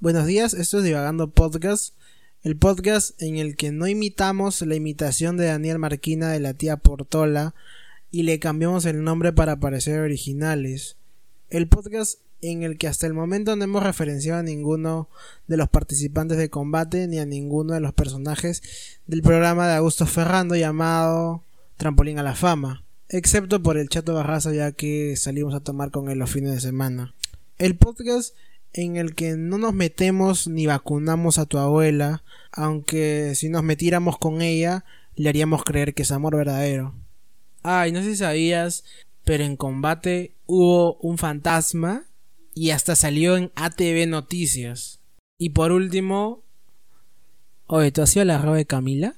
Buenos días, esto es Divagando Podcast, el podcast en el que no imitamos la imitación de Daniel Marquina de la tía Portola y le cambiamos el nombre para parecer originales. El podcast en el que hasta el momento no hemos referenciado a ninguno de los participantes de combate ni a ninguno de los personajes del programa de Augusto Ferrando llamado Trampolín a la Fama, excepto por el Chato Barraza ya que salimos a tomar con él los fines de semana. El podcast en el que no nos metemos ni vacunamos a tu abuela, aunque si nos metiéramos con ella, le haríamos creer que es amor verdadero. Ay, no sé si sabías, pero en combate hubo un fantasma y hasta salió en ATV Noticias. Y por último, oye, ¿tú has sido la roba de Camila?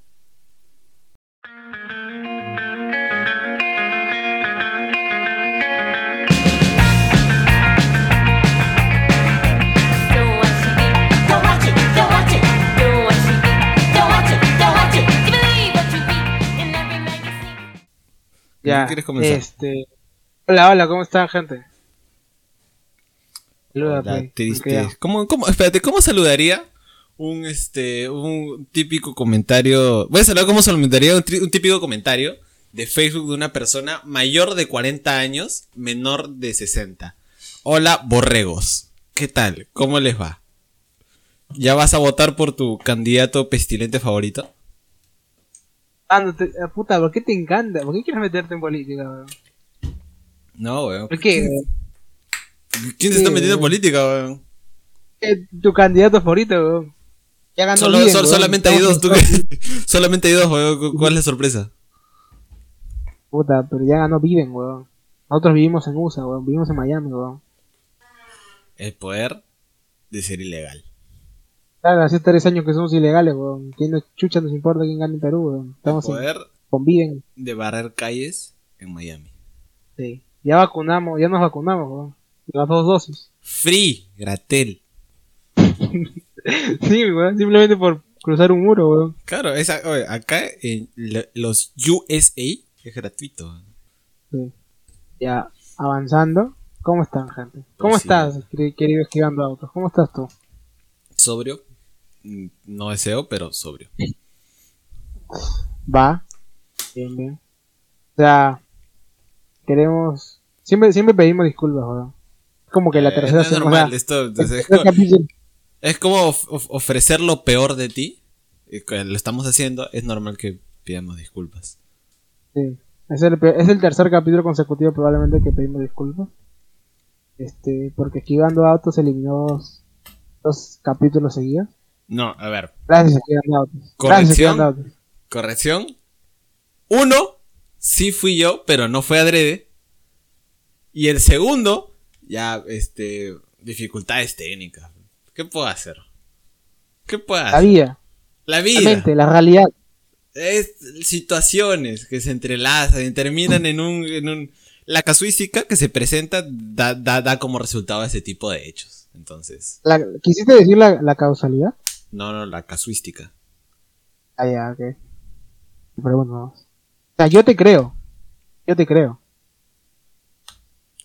Ya, quieres comenzar? Este... Hola, hola, ¿cómo están, gente? Saluda, Hola, pues, ¿Cómo, cómo, espérate, ¿cómo saludaría un este un típico comentario? Voy a saludar cómo saludaría un típico comentario de Facebook de una persona mayor de 40 años, menor de 60. Hola, borregos. ¿Qué tal? ¿Cómo les va? ¿Ya vas a votar por tu candidato pestilente favorito? Ah, puta, ¿por qué te encanta? ¿Por qué quieres meterte en política, weón? No, weón. ¿Por qué? ¿Quién se está Sí, metiendo en política, weón? Eh, Tu candidato favorito, weón. Ya ganó Solo- Biden, sol- weón. solamente hay dos. ¿tú solamente hay dos, weón. ¿Cu- ¿Cuál es la sorpresa? Puta, pero ya ganó Biden, weón. Nosotros vivimos en USA, weón. Vivimos en Miami, weón. El poder de ser ilegal. Claro, hace tres años que somos ilegales, weón. ¿Quién nos chucha nos importa quién gane en Perú, weón? Estamos en, poder de barrer calles en Miami. Sí. Ya vacunamos, ya nos vacunamos, weón. Las dos dosis. Free, Gratel. Sí, weón. Simplemente por cruzar un muro, weón. Claro, esa, oye, acá en lo- los USA es gratuito. Sí. Ya, avanzando. ¿Cómo están, gente? ¿Cómo Pues sí. estás, queri- querido esquivando autos? ¿Cómo estás tú? Sobrio. No deseo, pero sobrio. Va. Bien, bien. O sea, queremos... Siempre, siempre pedimos disculpas, weón. Como que la Eh, tercera es normal, esto es, como, es como of- of- ofrecer lo peor de ti. lo estamos haciendo, es normal que pidamos disculpas. Sí. Es el, es el tercer capítulo consecutivo probablemente que pedimos disculpas. Este, porque esquivando autos eliminó dos, dos capítulos seguidos. No, a ver, Corrección. corrección. Uno, sí fui yo, pero no fue adrede. Y el segundo, ya, este, dificultades técnicas. ¿Qué puedo hacer? ¿Qué puedo La hacer? vida, La la vida. mente, la realidad. Es situaciones que se entrelazan y terminan en un, en un... La casuística que se presenta da, da, da como resultado ese tipo de hechos. Entonces, La- ¿Quisiste decir la, la causalidad? No, no, la casuística. Ah, ya, ok. Pero bueno, vamos. O sea, yo te creo. Yo te creo.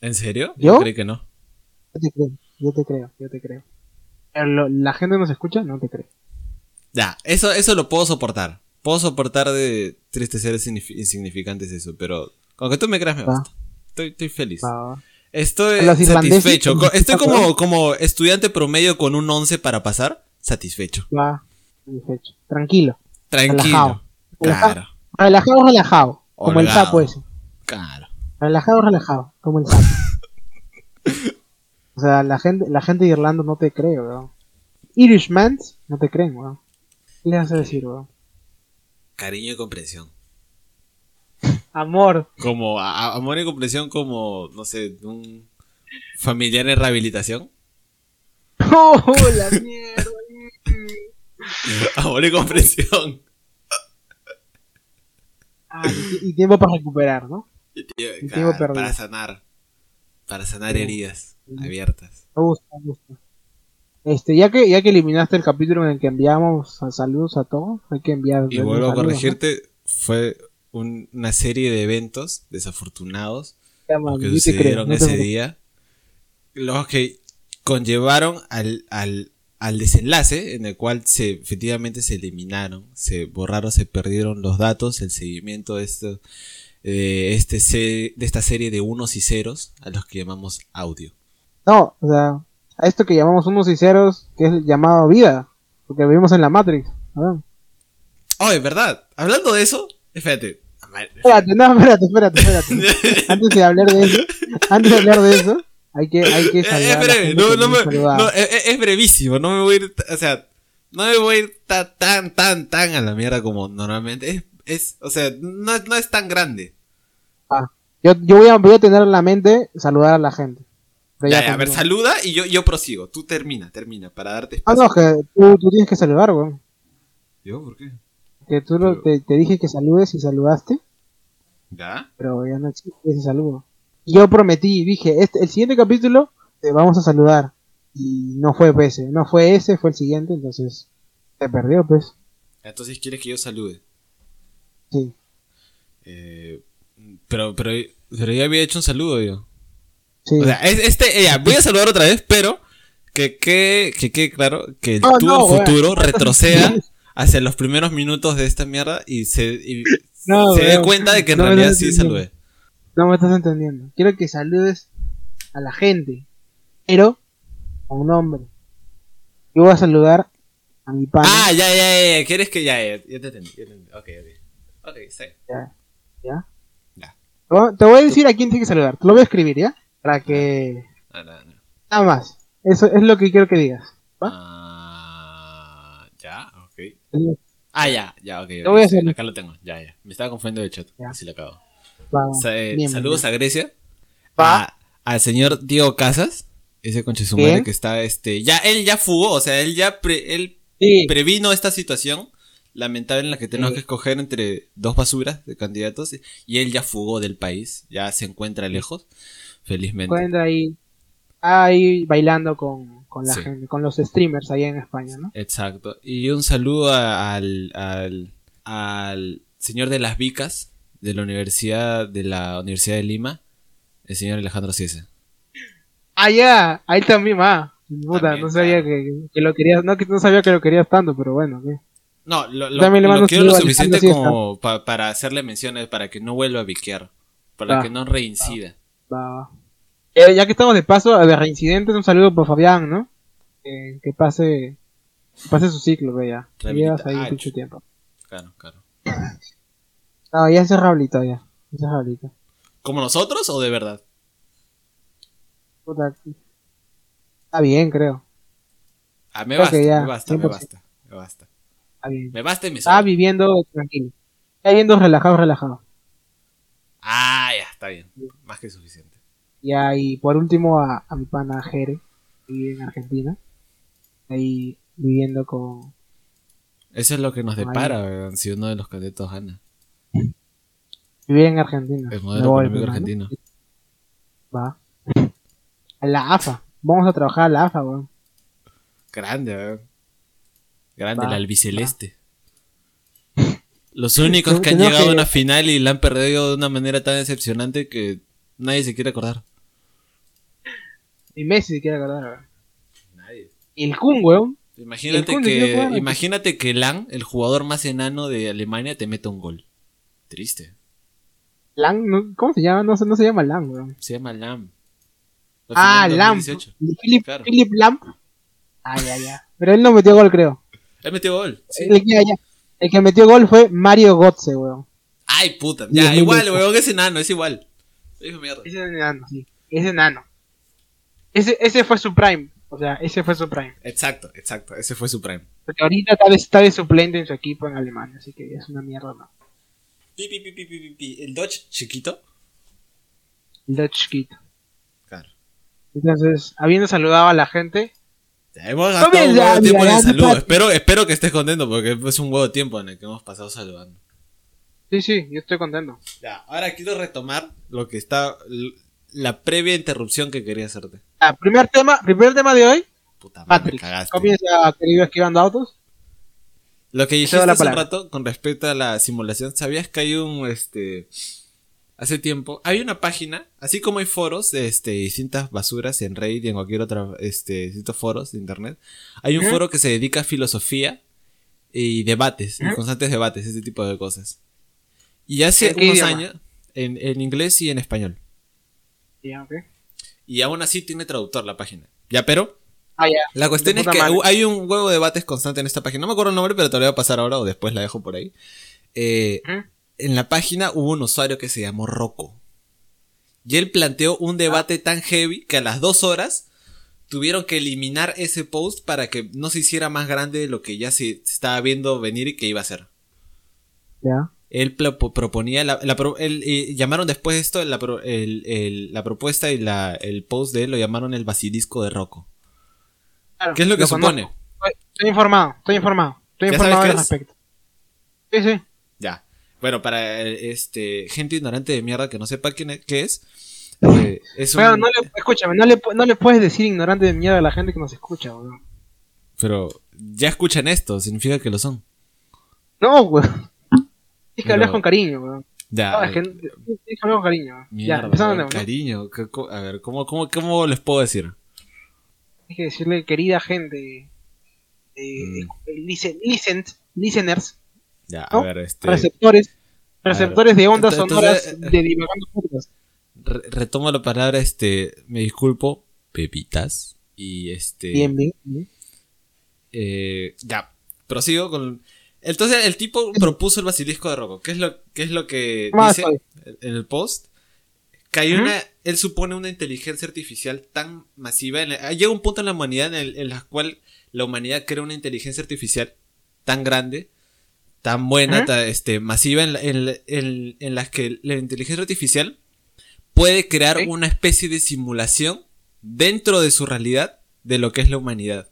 ¿En serio? ¿Yo? creí que no. Yo te creo. Yo te creo. Yo te creo. Pero lo- la gente nos escucha, no te cree. Ya, eso, eso lo puedo soportar. Puedo soportar de tristes seres insignifi- insignificantes eso, pero con que tú me creas me basta. Estoy, estoy feliz. Va. Estoy satisfecho. Estoy como, como estudiante promedio con un 11 para pasar. Satisfecho. Va. Satisfecho. Tranquilo. Tranquilo. Relajado. Relajado. Claro. Relajado, relajado. Como el sapo ese. Claro. Relajado, relajado. Como el sapo. o sea, la gente, la gente de Irlanda no te cree, weón. Irishmans no te creen, weón. ¿Qué les vas a decir, weón? Cariño y comprensión. Amor. Como a- amor y comprensión como, no sé, un familiar en rehabilitación. ¡Oh, la mierda! amor y comprensión. Ah, y, y tiempo para recuperar, ¿no? Y tío, Y claro, tiempo para sanar. Para sanar heridas Sí. abiertas. Me gusta, me gusta. Este, ya que, ya que eliminaste el capítulo en el que enviamos saludos a todos, hay que enviar. Y vuelvo a corregirte, fue un- una serie de eventos desafortunados Ya, man, que creo, sucedieron no te ese día, los que conllevaron al, al al desenlace en el cual se efectivamente se eliminaron, se borraron, se perdieron los datos, el seguimiento de esto, de, este de esta serie de unos y ceros a los que llamamos audio. No, o sea, a esto que llamamos unos y ceros, que es llamado vida, porque vivimos en la Matrix. ¿no? Oh, es verdad. Hablando de eso, espérate. Espérate, no, espérate, espérate, espérate. antes de hablar de eso, antes de hablar de eso, hay que, hay que Eh, saludar eh, no, no me- no, eh, es brevísimo, no me voy a ir, o sea, no me voy a ir ta- tan, tan, tan a la mierda como normalmente. Es, es o sea, no, no es tan grande. Ah, yo, yo voy, a, voy a tener en la mente saludar a la gente. Ya, ya, a ver, saluda y yo, yo prosigo. Tú termina, termina, para darte Ah, espacio. no, que tú, tú tienes que saludar, weón. ¿Yo? ¿Por qué? Que tú Pero- te, te dije que saludes y saludaste, ¿Ya? pero ya no existe ese saludo. Yo prometí, dije, este, el siguiente capítulo te vamos a saludar. Y no fue ese, no fue ese, fue el siguiente, entonces se perdió, pues. Entonces quieres que yo salude. Sí. Eh, pero, pero, pero ya había hecho un saludo yo. Sí. O sea, es- este, ya, voy a saludar otra vez, pero que quede que, quede claro que el No, tú no, del futuro retroceda hacia los primeros minutos de esta mierda y se, y No, se dé cuenta de que en realidad sí saludé. No me estás entendiendo. Quiero que saludes a la gente, pero con un nombre. Yo voy a saludar a mi pana. Ah, ya, ya, ya, quieres que ya, ya, ya te entendí, ya te entendí. Ok, ok. Ok, sí. ¿Ya? ¿Ya? Ya. Te voy- a decir a quién tienes que saludar. Te lo voy a escribir, ¿ya? Para que... No, no, no. Nada más. Eso es lo que quiero que digas. ¿Va? Ah, ya, ok. Ah, ya, ya, ok. Lo voy a sí, hacer. acá lo tengo, ya, ya. Me estaba confundiendo de chat, Ya. así lo acabo. Eh, Bien, saludos bien. a Grecia. A- al señor Diego Casas. Ese conche su madre que está, este. Ya, él ya fugó, o sea, él ya pre- él Sí. previno esta situación lamentable en la que tenemos Sí. que escoger entre dos basuras de candidatos. Y él ya fugó del país, ya se encuentra lejos, felizmente. Encuentra ahí, ahí bailando con, con la Sí. gente, con los streamers allá en España, ¿no? Exacto. Y un saludo al, al, al señor de las vicas de la Universidad de la Universidad de Lima, el señor Alejandro Ciese. Ah, ya, ahí también va. Puta, También, no sabía claro. que, que lo querías, no, que no sabía que lo querías tanto, pero bueno, ¿qué? No, lo, lo- También le lo quiero lo suficiente como pa- para hacerle menciones, para que no vuelva a viquear, para Ah. que no reincida. Va, va. Eh, ya que estamos de paso, de reincidentes, un saludo por Fabián, ¿no? Eh, que pase, que pase su ciclo, ve ya. Que Rehabilita- Llevas ahí ah, mucho tiempo. Claro, claro. No, ya se rehabilitó ya. Ya se rehabilitó. ¿Como nosotros o de verdad? Puta. Está bien, creo. Ah, me Creo basta, ya, me basta, me 100%. basta, me basta. Está bien. Me basta y me Está viviendo tranquilo. Está viviendo relajado, relajado. Ah, ya, está bien. Más que suficiente. Ya, y por último a, a mi pana Jere, que vive en Argentina. Ahí viviendo con... Eso es lo que nos depara, weón, si uno de los candidatos gana. Vivir en Argentina. El modelo voy, económico argentino. Va. A la AFA. Vamos a trabajar a la AFA, weón. Grande, weón. Grande, Va, el albiceleste. Los únicos que han llegado a una final y la han perdido de una manera tan decepcionante que nadie se quiere acordar. Y Messi se quiere acordar, weón. Nadie. Y el Kun, weón. Imagínate El Kun que, imagínate que Lang, el jugador más enano de Alemania, te mete un gol. Triste. Lang, ¿no? ¿cómo se llama? No, se- no se llama Lang, weón. Se llama Lam. Ah. 2018. Philip, Claro. Philip Lamp. Ah, ya, ya. Pero él no metió gol, creo. Él metió gol. Sí. El, ya, ya. El que metió gol fue Mario Götze, weón. Ay, puta. Ya, igual, weón, es enano, es igual. De mierda. Ese es enano, sí. Ese enano. Ese, ese fue su prime. O sea, ese fue su prime. Exacto, exacto. Ese fue su prime. Porque ahorita tal vez está de suplente en su equipo en Alemania, así que es una mierda, ¿no? Pi, pi, pi, pi, pi, pi, pi. El Dodge chiquito. El Dutch Kid. Claro. Entonces, habiendo saludado a la gente, Ya hemos gastado un huevo de tiempo en el saludo. Espero, espero que estés contento porque es un huevo de tiempo en el que hemos pasado saludando. sí, sí, yo estoy contento. Ya, ahora quiero retomar lo que está. La previa interrupción que quería hacerte. Ah, primer tema, primer tema de hoy, Puta madre, me Patrick. cagaste. Comienza, querido, esquivando autos. Lo que dijiste hace un rato con respecto a la simulación, ¿sabías que hay un este hace tiempo, hay una página, así como hay foros de este, distintas basuras en Reddit y en cualquier otro, este, distintos foros de internet, hay un foro que se dedica a filosofía y debates, y constantes debates, ese tipo de cosas. Y hace ¿En qué unos idioma? años, en, en inglés y en español. Ya, ok. Y aún así tiene traductor la página. Ya, pero Ah, la cuestión es que madre. hay un huevo de debates constante en esta página. No me acuerdo el nombre, pero te lo voy a pasar ahora o después la dejo por ahí. Eh, en la página hubo un usuario que se llamó Rocco. Y él planteó un debate tan heavy que a las dos horas tuvieron que eliminar ese post para que no se hiciera más grande de lo que ya se, estaba viendo venir y que iba a ser. Ya. Él proponía, la, la pro- él, eh, llamaron después de esto, la, pro- el- el- la propuesta y la, el post de él lo llamaron el basilisco de Rocco. Claro, ¿Qué es lo que supone? conozco. Estoy, informado, estoy informado. Estoy ¿Ya informado al es? respecto. Sí, sí. Ya. Bueno, para eh, este gente ignorante de mierda que no sepa quién es, qué es, eh, es un... Pero no le, escúchame, no le, pu- no le puedes decir ignorante de mierda a la gente que nos escucha, weón. Pero ya escuchan esto, significa que lo son. No, weón. Tienes que Pero- hablar con cariño, weón. Ya. No, eh, es que que hablar con cariño. mierda, ya, empezando a ver, cariño. ¿qué- co- a ver, ¿cómo, cómo, ¿cómo les puedo decir? Tienes que decirle querida gente. Eh, Mm. eh, listen, listen- listeners, Ya, a ¿No? ver, este... receptores, receptores de ondas Entonces, sonoras de divagando re- retomo la palabra, este... Me disculpo, pepitas. Y este... Bien, bien, bien. Eh, ya, prosigo con... Entonces el tipo propuso el basilisco de Rocco. ¿Qué es lo, qué es lo que Más dice en el post? Que hay una... Él supone una inteligencia artificial tan masiva. en la- llega un punto en la humanidad en el, en la cual la humanidad crea una inteligencia artificial tan grande, tan buena, este, masiva, en, la- en, en, en las que la inteligencia artificial puede crear una especie de simulación dentro de su realidad de lo que es la humanidad.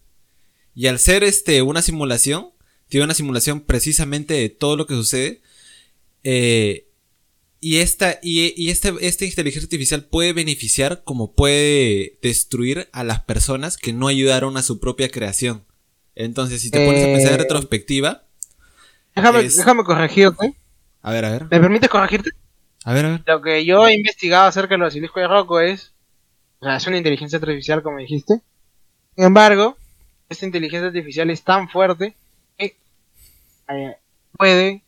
Y al ser este una simulación, tiene una simulación precisamente de todo lo que sucede. eh, y esta, y, y este, esta inteligencia artificial puede beneficiar como puede destruir a las personas que no ayudaron a su propia creación. Entonces, si te pones a pensar en Eh, retrospectiva, Déjame, es- déjame corregirte. a ver, a ver, ¿Me permites corregirte? a ver, a ver. Lo que yo he investigado acerca del basilisco de Rocco es. O sea, es una inteligencia artificial, como dijiste. Sin embargo, esta inteligencia artificial es tan fuerte que eh, puede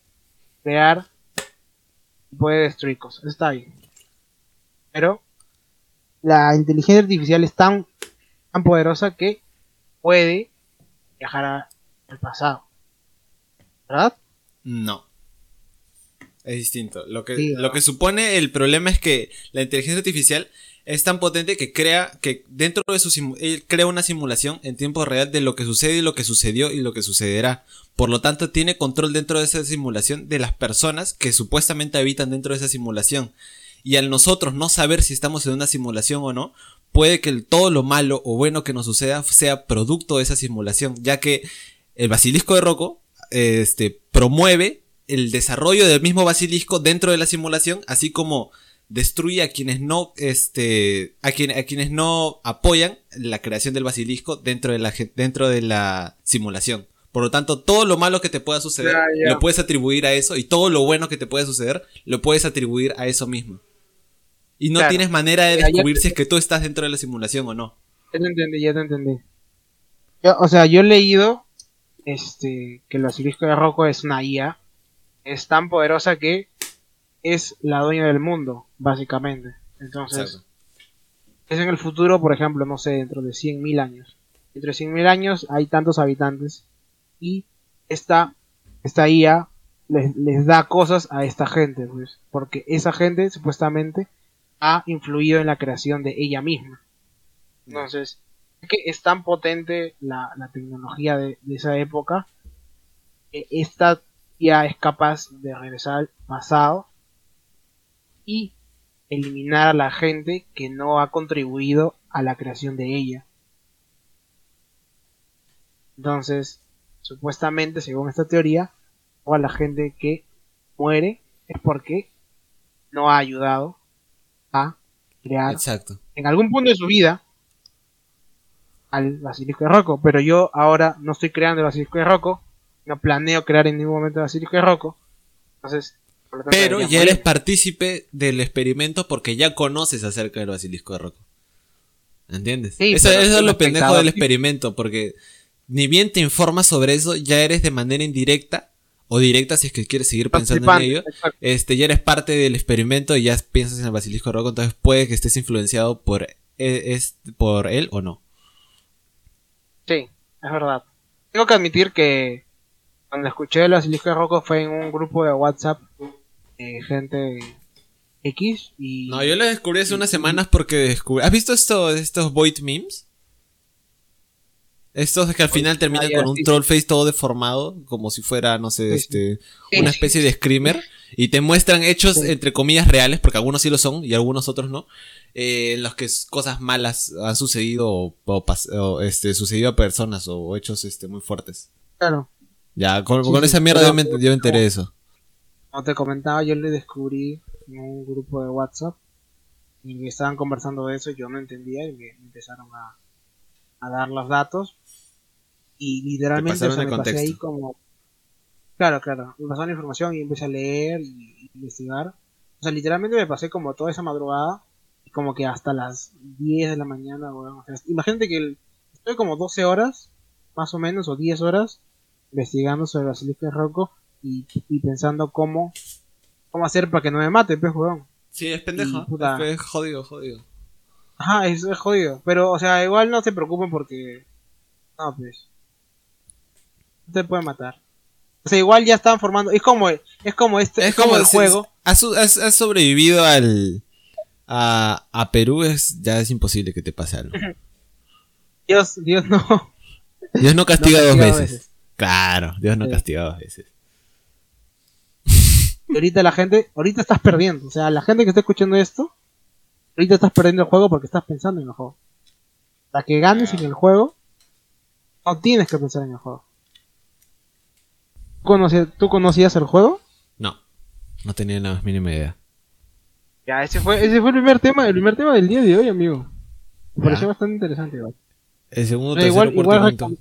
crear. Puede destruir cosas. Está bien. Pero. La inteligencia artificial es tan, tan poderosa que puede viajar al pasado. ¿Verdad? No. Es distinto. Lo que, Sí, lo que supone el problema es que la inteligencia artificial es tan potente que crea que dentro de su simu- él crea una simulación en tiempo real de lo que sucede y lo que sucedió y lo que sucederá. Por lo tanto, tiene control dentro de esa simulación de las personas que supuestamente habitan dentro de esa simulación. Y al nosotros no saber si estamos en una simulación o no, puede que el- todo lo malo o bueno que nos suceda sea producto de esa simulación, ya que el basilisco de Rocco este, promueve el desarrollo del mismo basilisco dentro de la simulación, así como destruye a quienes no, este, a, quien- a quienes no apoyan la creación del basilisco dentro de la, dentro de la simulación. Por lo tanto, todo lo malo que te pueda suceder lo puedes atribuir a eso y todo lo bueno que te puede suceder lo puedes atribuir a eso mismo. Y no Claro. tienes manera de descubrir si es que tú estás dentro de la simulación o no. Ya te entendí, ya te entendí. Yo- o sea, yo he leído este, que el basilisco de Rocco es una IA. Es tan poderosa que es la dueña del mundo, básicamente. Entonces, Exacto. es en el futuro, por ejemplo, no sé, dentro de 100.000 años. Dentro de 100.000 años hay tantos habitantes y esta, esta IA les, les da cosas a esta gente, pues, porque esa gente supuestamente ha influido en la creación de ella misma. Entonces, es que es tan potente la, la tecnología de, de esa época que esta ya es capaz de regresar al pasado y eliminar a la gente que no ha contribuido a la creación de ella. Entonces, supuestamente, según esta teoría, toda la gente que muere es porque no ha ayudado a crear Exacto. en algún punto de su vida al basilisco de Rocco, pero yo ahora no estoy creando el basilisco de Rocco, no planeo crear en ningún momento el basilisco de Rocco, entonces Por lo tanto, Pero ya eres morir. partícipe del experimento porque ya conoces acerca del basilisco de Rocco. ¿Entiendes? Sí, eso es lo pendejo del experimento, porque ni bien te informas sobre eso, ya eres de manera indirecta o directa si es que quieres seguir pensando en ello. exacto. Este, ya eres parte del experimento y ya piensas en el basilisco de Rocco, entonces puede que estés influenciado por, e- es, por él o no. Sí, es verdad. Tengo que admitir que cuando escuché el basilisco de Rocco fue en un grupo de WhatsApp de gente X y No, yo lo descubrí hace unas semanas porque descubrí... ¿Has visto esto, estos Void memes? Estos que al final terminan ya, con un troll face todo deformado, como si fuera, no sé, este, una especie de screamer, y te muestran hechos entre comillas reales, porque algunos sí lo son y algunos otros no, eh, en los que cosas malas han sucedido o, o pas- o, este, sucedido a personas o hechos este, muy fuertes. claro. Ya, con, Sí, con sí, esa mierda yo me, yo me enteré de eso. Como te comentaba, yo le descubrí en un grupo de WhatsApp y estaban conversando de eso, yo no entendía y me me empezaron a, a dar los datos y literalmente pasaron o sea, el me pasé contexto. ahí como... Claro, claro, me pasaron la información y empecé a leer y, y investigar. O sea, literalmente me pasé como toda esa madrugada y como que hasta las 10 de la mañana, weón. O sea, imagínate que el- estoy como 12 horas, más o menos, o 10 horas, investigando sobre Basilisco de Rocco y, y pensando cómo, cómo hacer para que no me mate, pues, weón. Sí, es puta. Es jodido, jodido. Ajá, eso es jodido. Pero, o sea, igual no se preocupen porque. No, pues. No te puede matar. O sea, igual ya están formando. Es como, es como este. Es, como, el si- juego. Has, has- has sobrevivido al. A, a Perú es ya es imposible que te pase algo. Dios, Dios no. Dios no castiga No dos castiga veces. dos veces. Claro, Dios no Sí. castiga dos veces. Y ahorita la gente. Ahorita estás perdiendo. O sea, la gente que está escuchando esto. Ahorita estás perdiendo el juego porque estás pensando en el juego. La que ganes en el juego. No tienes que pensar en el juego. ¿Conocí- ¿Tú conocías el juego? No, no tenía la más mínima idea. Ya, ese fue, ese fue el primer tema, el primer tema del día de hoy, amigo. Me Ya. pareció bastante interesante igual. El segundo, tercero, igual, cuarto, igual,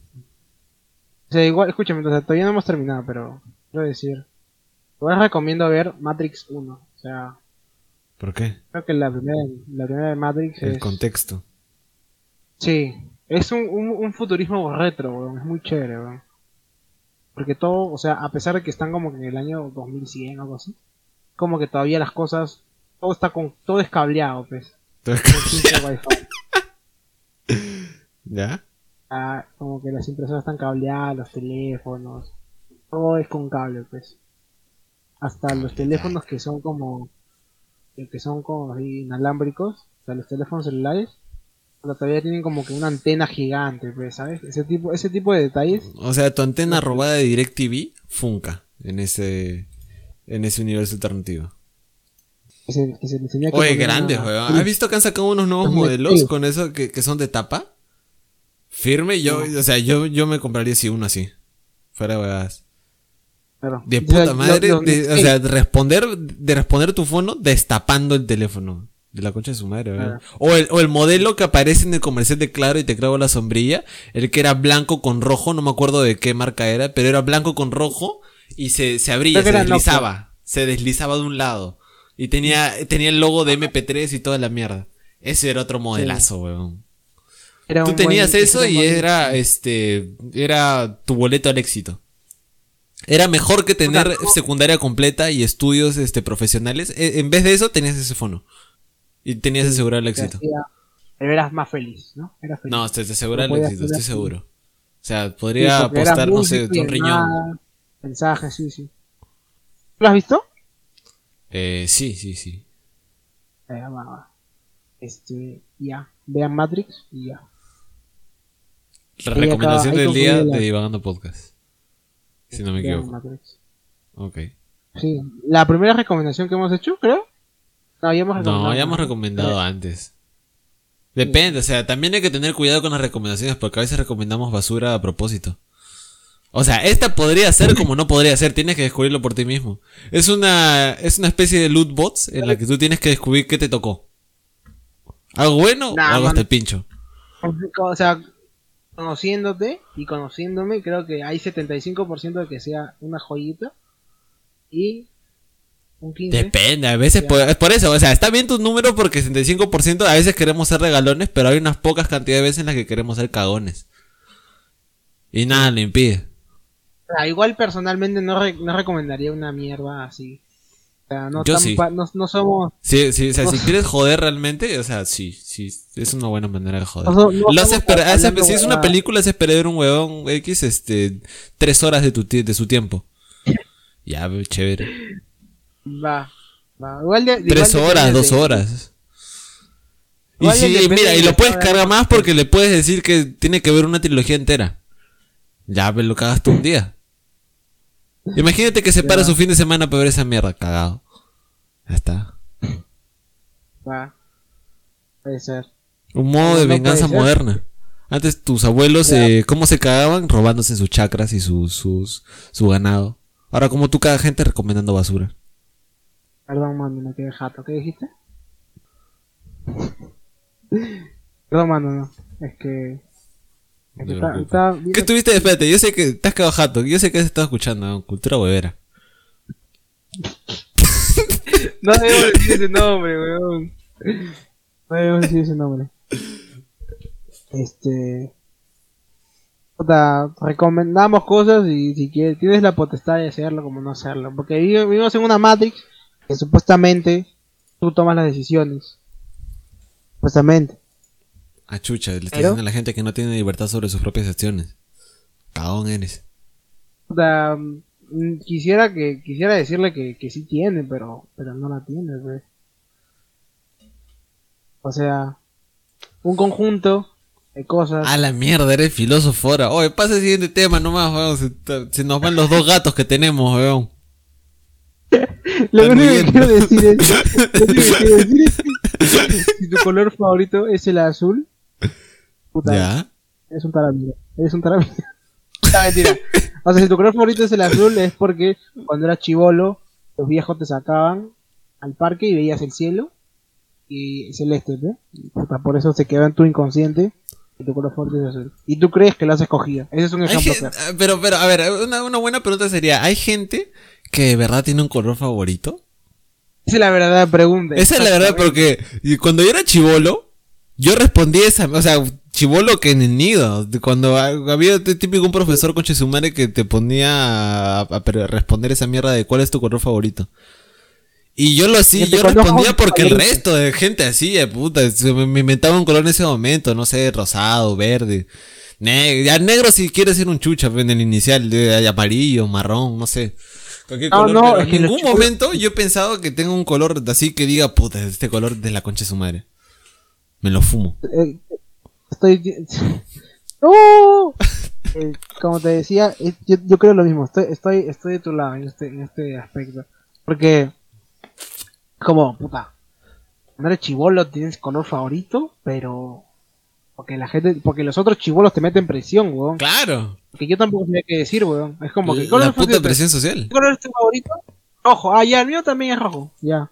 sea, igual, escúchame, o sea, todavía no hemos terminado, pero quiero decir, igual recomiendo ver Matrix 1. O sea, ¿Por qué? creo que la primera, la primera de Matrix El es, contexto. sí, es un, un, un futurismo retro, weón, es muy chévere, weón. Porque todo, o sea, a pesar de que están como que en el año 2100 o algo así, como que todavía las cosas, todo está con, todo es cableado, pues. Simple Wi-Fi. ¿Ya? Ah, como que las impresoras están cableadas, los teléfonos, todo es con cable, pues. Hasta los teléfonos que son como, que son como inalámbricos, o sea, los teléfonos celulares, pero todavía tienen como que una antena gigante, pues, ¿sabes? Ese tipo, ese tipo de detalles. O sea, tu antena robada de DirecTV funca en ese en ese universo alternativo. Que se, que se les tenía que Oye, grandes, una- weón. ¿Has visto que han sacado unos nuevos modelos con eso que, que son de tapa? Firme, yo, o sea, yo, yo me compraría si uno así. Fuera de huevadas. Claro. De puta lo- madre, de- o sea, de responder, de responder tu fono destapando el teléfono. De la concha de su madre, weón. Ah. O el, o el modelo que aparece en el comercial de Claro y te clavo la sombrilla. El que era blanco con rojo, no me acuerdo de qué marca era, pero era blanco con rojo y se, se abría, se deslizaba. Se deslizaba de un lado. Y tenía, tenía el logo de MP3 y toda la mierda. Ese era otro modelazo, weón. Era Tú tenías eso era y era, este, era tu boleto al éxito. Era mejor que tener Puta, secundaria completa y estudios, este, profesionales. E- En vez de eso, tenías ese fono. Y tenías asegurado el éxito. hacía- pero eras más feliz, ¿no? Eras feliz. No, te, te el éxito, estoy así. seguro. O sea, Sí, podría era apostar, no sé, un riñón. Mensajes, sí, sí. ¿Lo has visto? Eh, sí, sí, sí. Eh, va, va. Este, ya. Vean Matrix y ya. La recomendación del día la- de Divagando Podcast. Si no me equivoco. Ok. Sí. La primera recomendación que hemos hecho, creo. No, ya hemos recomendado. No, ya hemos recomendado antes. Depende, o sea, también hay que tener cuidado con las recomendaciones porque a veces recomendamos basura a propósito. O sea, esta podría ser como no podría ser, tienes que descubrirlo por ti mismo. Es una es una especie de loot bots en la que tú tienes que descubrir qué te tocó. ¿Algo bueno Nah, o algo hasta el pincho? O sea, conociéndote y conociéndome, creo que hay 75% de que sea una joyita y un 15. Depende, a veces por, es por eso, o sea, está bien tu número porque 65% a veces queremos ser regalones, pero hay unas pocas cantidades de veces en las que queremos ser cagones. Y nada lo impide. Ah, igual personalmente no, re- no recomendaría una mierda así. Sea, no, Yo tan sí. no, no somos. Sí, sí, o sea, si quieres joder realmente, o sea, sí, sí, es una buena manera de joder. No si es una película, haces perder un huevón X, este, tres horas de, tu, de su tiempo. Ya, ve, chévere. Va. va. Igual de, Tres horas, dos horas. Y sí, mira, y lo puedes cargar más porque le puedes decir que tiene que ver una trilogía entera. Ya, ve, lo cagaste un día. Imagínate que se para Ya. su fin de semana para ver esa mierda, cagado. Ya está. Va. Puede ser. Un modo de no venganza moderna. Antes tus abuelos, eh, ¿cómo se cagaban? Robándose sus chakras y sus, sus, su ganado. Ahora, como tú cagas gente recomendando basura. Perdón, mano, me quedé jato. ¿Qué dijiste? Perdón, mano, no. Es que. Es No que te está, está ¿Qué estuviste? Espérate, yo sé que estás cagado jato. Yo sé que has estado escuchando, ¿no? Cultura huevera. No debemos decir ese nombre, weón. No debemos decir ese nombre. Este. Puta, recomendamos cosas y si quieres, tienes la potestad de hacerlo como no hacerlo. Porque vivi- vivimos en una Matrix que supuestamente tú tomas las decisiones. Supuestamente. Ah, chucha, le estás diciendo a la gente que no tiene libertad sobre sus propias acciones. Cagón eres. Puta, mm, quisiera que quisiera decirle que, que sí tiene, pero pero no la tiene, pues. O sea, un conjunto de cosas. A la mierda, eres filósofo ahora. Oye, pasa el siguiente tema nomás, weón. Se, se nos van los dos gatos que tenemos, weón. Lo único que quiero decir es, lo único que quiero decir es si tu color favorito es el azul, puta, ¿Ya? eres un taramiro, eres un taramiro. No, mentira. O sea, si tu color favorito es el azul es porque cuando eras chivolo, los viejos te sacaban al parque y veías el cielo y celeste. Y, puta, por eso se quedó en tu inconsciente que tu color favorito es azul. Y tú crees que lo has escogido. Ese es un ejemplo. gen- claro. ah, pero, pero, a ver, una, una buena pregunta sería, ¿hay gente que de verdad tiene un color favorito? Esa es la verdadera pregunta. Esa es la verdad porque y cuando yo era chivolo, yo respondí esa, o sea, chivolo que en el nido, cuando ha- había típico un profesor con Chesumare que te ponía a, responder esa mierda de cuál es tu color favorito. Y yo lo hacía, yo respondía porque el resto de gente así, de puta, se me, inventaba un color en ese momento, no sé, rosado, verde, negro, ya negro si quieres ser un chucha en el inicial, de amarillo, marrón, no sé. Cualquier No, color, no, pero es que en ningún momento yo he pensado que tenga un color así que diga, puta, este color de la concha de su madre. Me lo fumo. Eh, estoy ¡No! Eh, como te decía eh, yo, yo creo lo mismo estoy estoy estoy de tu lado en este en este aspecto porque como puta cuando eres chivolo tienes color favorito pero porque la gente porque los otros chivolos te meten presión weón Claro. porque yo tampoco sabía qué decir weón es como que ¿qué color La puta presión social. ¿Qué color es tu favorito? rojo ah ya el mío también es rojo ya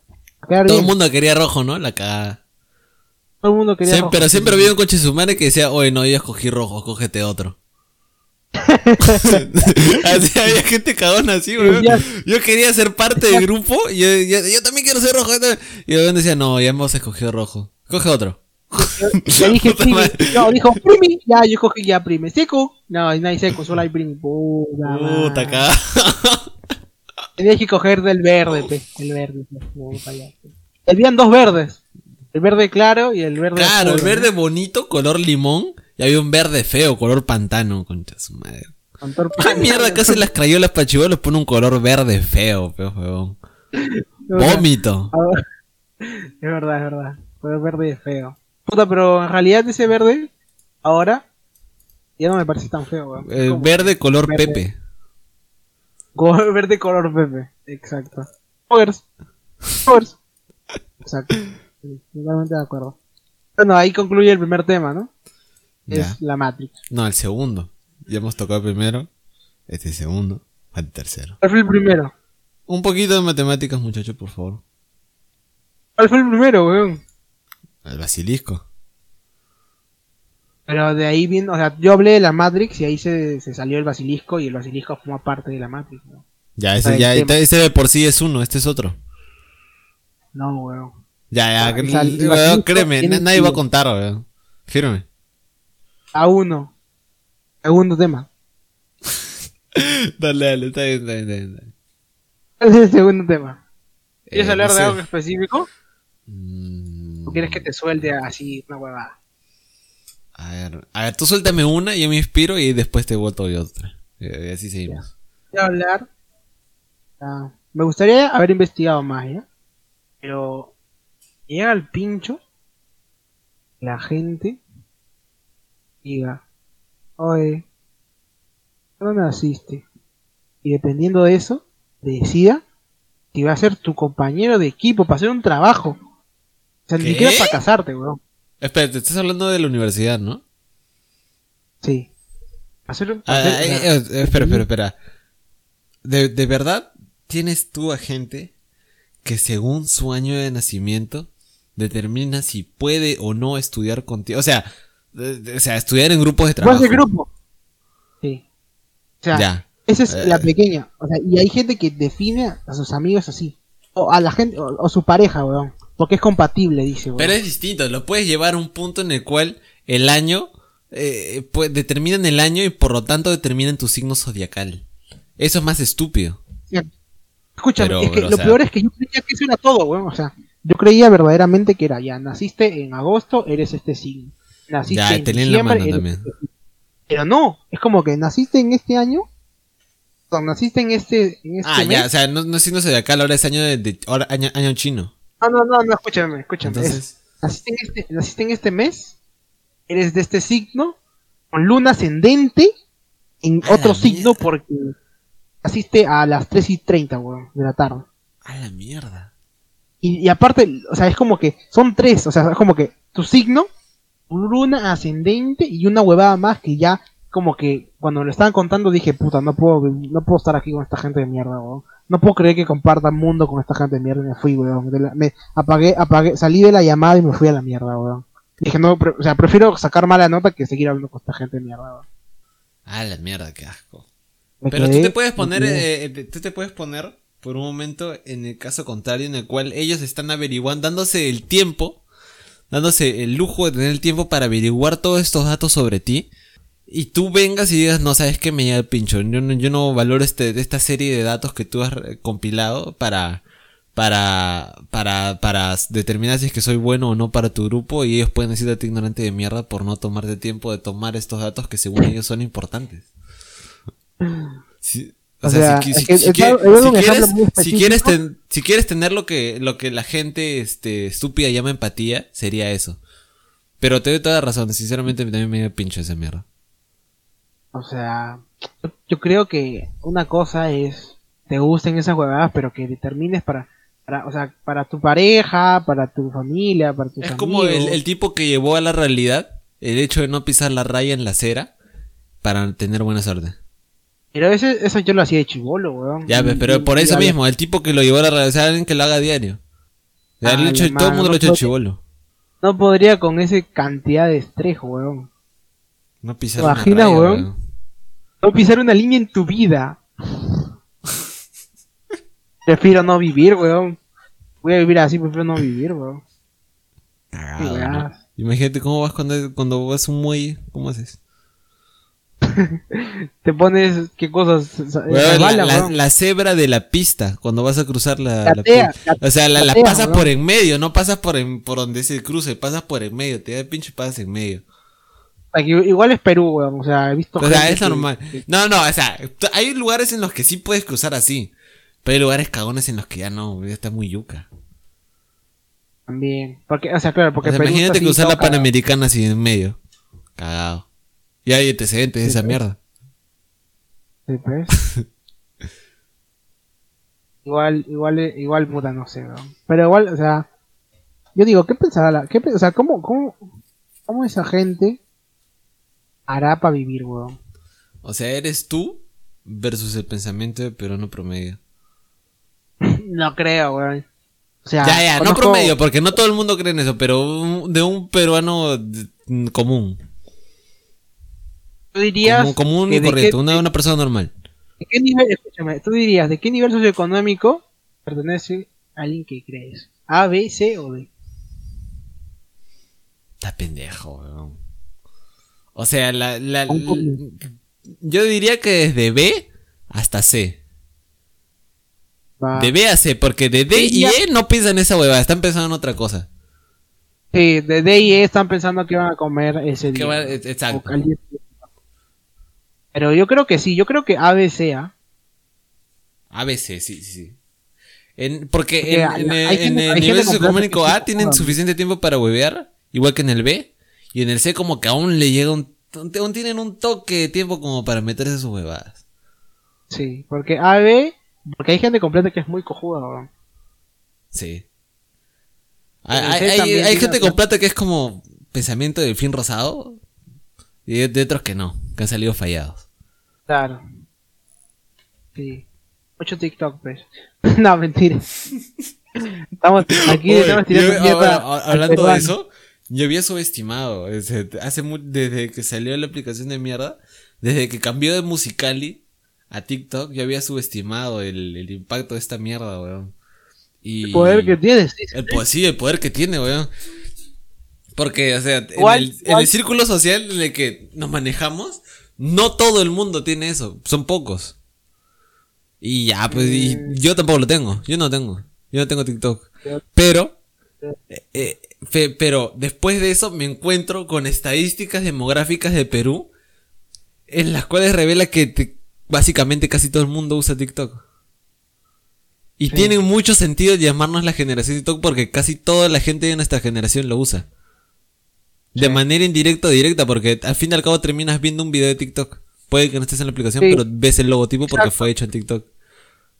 Todo el mundo quería rojo, ¿no? La cagada. Todo el mundo quería Siem- rojo. pero siempre había un coche su madre que decía, oye, no, yo escogí rojo, cógete otro. así había gente cagona así, weón. Yo quería ser parte del grupo y yo, yo- yo también quiero ser rojo. Y el decía, no, ya hemos escogido rojo. Coge otro. Le dije primi. No, dijo primi. Ya, yo cogí ya primi. Seco. No, no hay seco, solo hay primi. Puta, Puta cagada. Tenías que coger del verde, pe. El verde, pe. Ya. Habían dos verdes. El verde claro y el verde Claro, el verde ¿no? bonito, color limón. Y había un verde feo, color pantano, concha su madre. ¿Qué mierda que hacen las crayolas para chivolos? Pone un color verde feo, feo, huevón. Vómito. Es verdad, es verdad. Pero verde feo. Puta, pero en realidad ese verde, ahora, ya no me parece tan feo, weón. Como verde color verde. Pepe. verde color pepe. Exacto. Fogers. Fogers. Exacto. Sí, Totalmente de acuerdo. Bueno, ahí concluye el primer tema, ¿no? Ya. Es la Matrix. No, el segundo. Ya hemos tocado el primero. Este es el segundo. El tercero. ¿Cuál fue el primero? Un poquito de matemáticas, muchachos, por favor. ¿Cuál fue el primero, weón? El basilisco. Pero de ahí viene, o sea, yo hablé de la Matrix y ahí se, se salió el basilisco y el basilisco forma parte de la Matrix, ¿no? Ya, ese, ya, ese de por sí es uno, este es otro. No, weón. Ya, ya, o sea, weón, créeme, nadie va a contar, weón. Fírame. A uno. Segundo tema. Dale, dale, está bien, está bien, está bien. ¿Cuál es el segundo tema? ¿Quieres Eh, hablar no de sé. algo específico? Mm, ¿O quieres que te suelte así una huevada? A ver, a ver, tú suéltame una, yo me inspiro y después te voto yo otra. Y así seguimos. Voy a hablar. ah, me gustaría haber investigado más, ¿ya? Pero llega al pincho la gente diga, oye, ¿dónde naciste? Y dependiendo de eso, decida si va a ser tu compañero de equipo para hacer un trabajo. O sea, ni ¿Qué? siquiera para casarte, weón. Espera, te estás hablando de la universidad, ¿no? Sí. Hacer un Ah, hacer- eh, eh, espera, espera, espera. ¿De, ¿De verdad tienes tú a gente que según su año de nacimiento determina si puede o no estudiar contigo? O sea, de- de- o sea, estudiar en grupos de ¿Vas trabajo. de grupo? Sí. O sea, Ya. esa es Eh. la pequeña. O sea, y hay gente que define a sus amigos así. O a la gente, o, o su pareja, weón. Porque es compatible, dice, weón. Pero es distinto, lo puedes llevar a un punto en el cual el año eh, pues, determinan el año y por lo tanto determinan tu signo zodiacal. Eso es más estúpido. Escúchame, pero, es que o lo sea- peor es que yo creía que eso era todo, weón. O sea, yo creía verdaderamente que era ya, naciste en agosto, eres este signo. Naciste Ya, en la diciembre, mano eres también. este. Pero no, es como que naciste en este año, o naciste en este, en este Ah, mes. ya, o sea, no, no es signo zodiacal, ahora es año de, de- ahora año, año chino. No, no, no, no, escúchame, escúchame. es- naciste en este, naciste en este mes, eres de este signo, con luna ascendente en A la otro signo mierda. porque naciste a las 3 y 30, weón, de la tarde. a la mierda. Y, y aparte, o sea, es como que son tres, o sea, es como que tu signo, luna ascendente y una huevada más que ya, como que cuando lo estaban contando dije, puta, no puedo, no puedo estar aquí con esta gente de mierda, weón. No puedo creer que compartan mundo con esta gente de mierda y me fui, weón. Me apagué, apagué, salí de la llamada y me fui a la mierda, weón. Dije, no, pre- o sea, prefiero sacar mala nota que seguir hablando con esta gente de mierda, weón. A la mierda, qué asco. Me Pero tú te puedes poner, eh, eh, tú te puedes poner por un momento en el caso contrario en el cual ellos están averiguando, dándose el tiempo, dándose el lujo de tener el tiempo para averiguar todos estos datos sobre ti. Y tú vengas y digas, no, sabes que me llega el pincho. Yo no, yo no valoro este, esta serie de datos que tú has compilado para, para, para, para determinar si es que soy bueno o no para tu grupo. Y ellos pueden decirte ignorante de mierda por no tomarte tiempo de tomar estos datos que según ellos son importantes. Sí, o, O sea, sea, si, es es quieres, muy si quieres, específico. ten- si quieres tener lo que, lo que la gente este, estúpida llama empatía, sería eso. Pero te doy toda la razón, sinceramente también me dio pincho esa mierda. O sea, yo, yo creo que una cosa es te gusten esas huevadas, pero que determines para, para, o sea, para tu pareja, para tu familia, para tus Es amigos. como el, el tipo que llevó a la realidad el hecho de no pisar la raya en la acera para tener buena suerte. Pero ese, eso yo lo hacía de chivolo, weón. Ya, Y- pero por eso mismo, el tipo que lo llevó a sea, alguien que lo haga diario. Hecho- todo el mundo lo ha hecho chivolo. No podría con esa cantidad de estrés, weón. No pisar ¿Te una raya, weón? weón. No pisar una línea en tu vida. prefiero no vivir, weón. Voy a vivir así, prefiero no vivir, weón. Cagado. Imagínate cómo vas cuando, cuando vas a un muelle, ¿cómo haces? Te pones, ¿qué cosas? La, cebra de la pista, cuando vas a cruzar la, la. O sea, la, la gatea, pasas por en medio, no pasas por en, por donde es el cruce, pasas por en medio, te da el pinche pasas en medio. Aquí, igual es Perú, weón. O sea, he visto O sea, gente es que- normal. No, no, o sea, hay lugares en los que sí puedes cruzar así. Pero hay lugares cagones en los que ya no, ya está muy yuca. También. Porque, o sea, claro, porque O sea, Perú imagínate cruzar la. Panamericana así en medio. Cagado. Y hay antecedentes de esa pues. mierda. Sí, pues. igual, igual, igual, puta, no sé, weón. Pero igual, o sea, yo digo, ¿qué pensará la, qué, o sea, cómo, cómo, cómo esa gente hará para vivir, weón? O sea, eres tú versus el pensamiento de peruano promedio. No creo, weón. O sea, Ya, ya, no promedio, porque no todo el mundo cree en eso, pero de un peruano común. Tú dirías común que y corriente, qué- una, una persona normal. ¿De qué nivel, escúchame, tú dirías, ¿de qué nivel socioeconómico pertenece alguien que crees? A, B, C o D. Está pendejo, weón. O sea, la, Un yo diría que desde B hasta C. Va. De B a C, porque de D y. E no piensan en esa huevada, están pensando en otra cosa. Sí, de D y E están pensando que van a comer ese día. va- e- exacto. O. Pero yo creo que sí, yo creo que A, B, C, ¿ah? A, B, C, sí, sí, sí. En- porque Porque en, hay- en el- hay en gente- el hay nivel socioeconómico A tienen suficiente tiempo para huevear, igual que en el B. Y en el C como que aún le llega un... Aún tienen un toque de tiempo como para meterse sus huevadas. Sí, porque A, B, porque hay gente completa que es muy cojuda, weón. Sí. Hay, hay- hay gente con plata que es como pensamiento del fin rosado. Y de, otros que no, que han salido fallados. Claro. Sí. Mucho TikTok, pues. no, mentira. Estamos aquí, Oye, estamos yo- tirando mierda ahora, hablando de eso, yo había subestimado. ese- Hace mu- desde que salió la aplicación de mierda, desde que cambió de Musicali a TikTok, yo había subestimado el, el impacto de esta mierda, weón. Y El poder que tienes. sí, El sí, el poder que tiene, weón. Porque, o sea, en ¿Cuál- el, en cuál? el círculo social en el que nos manejamos, no todo el mundo tiene eso, son pocos. Y ya, pues, y Mm. yo tampoco lo tengo, yo no tengo, yo no tengo TikTok. Pero, eh, eh, fe- pero después de eso me encuentro con estadísticas demográficas de Perú, en las cuales revela que te- básicamente casi todo el mundo usa TikTok. Y Sí. tiene mucho sentido llamarnos la generación TikTok porque casi toda la gente de nuestra generación lo usa. De Sí. manera indirecta o directa, porque al fin y al cabo terminas viendo un video de TikTok. Puede que no estés en la aplicación, Sí. pero ves el logotipo porque fue hecho en TikTok.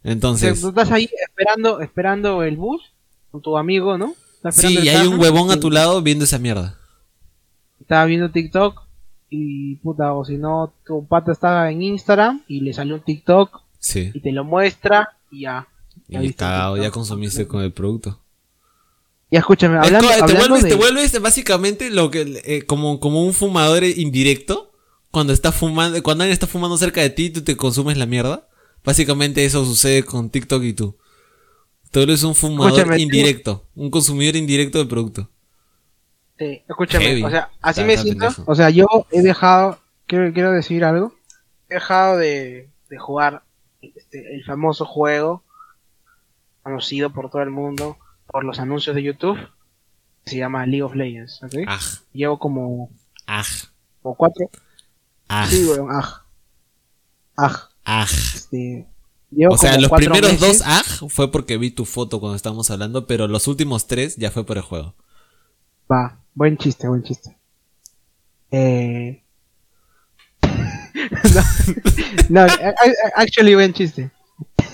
Entonces, tú estás ahí esperando, esperando el bus con tu amigo, ¿no? Sí, y hay un huevón a tu lado viendo esa mierda. Estaba viendo TikTok y puta, o si no, tu pata estaba en Instagram y le salió un TikTok Sí. y te lo muestra y ya. Ya Y cagado, ya consumiste con el producto. Ya escúchame, Es hablando, te, vuelves, de... te vuelves básicamente lo que eh, como, como un fumador indirecto. Cuando está fumando, cuando alguien está fumando cerca de ti, tú te consumes la mierda. Básicamente eso sucede con TikTok y tú. Tú eres un fumador Escúchame, indirecto, un consumidor indirecto del producto. Sí, escúchame, Heavy. o sea, así me siento. pendejo. O sea, yo he dejado, quiero, quiero decir algo. He dejado de, de jugar este, el famoso juego conocido por todo el mundo por los anuncios de YouTube. Se llama League of Legends, ¿ok? Aj, Llevo como, aj, como cuatro. aj, Sí, weón, aj. Aj. aj. Este, O sea, los primeros meses. dos aj fue porque vi tu foto cuando estábamos hablando, pero los últimos tres ya fue por el juego. Va, buen chiste, buen chiste. Eh... no, no, actually buen chiste.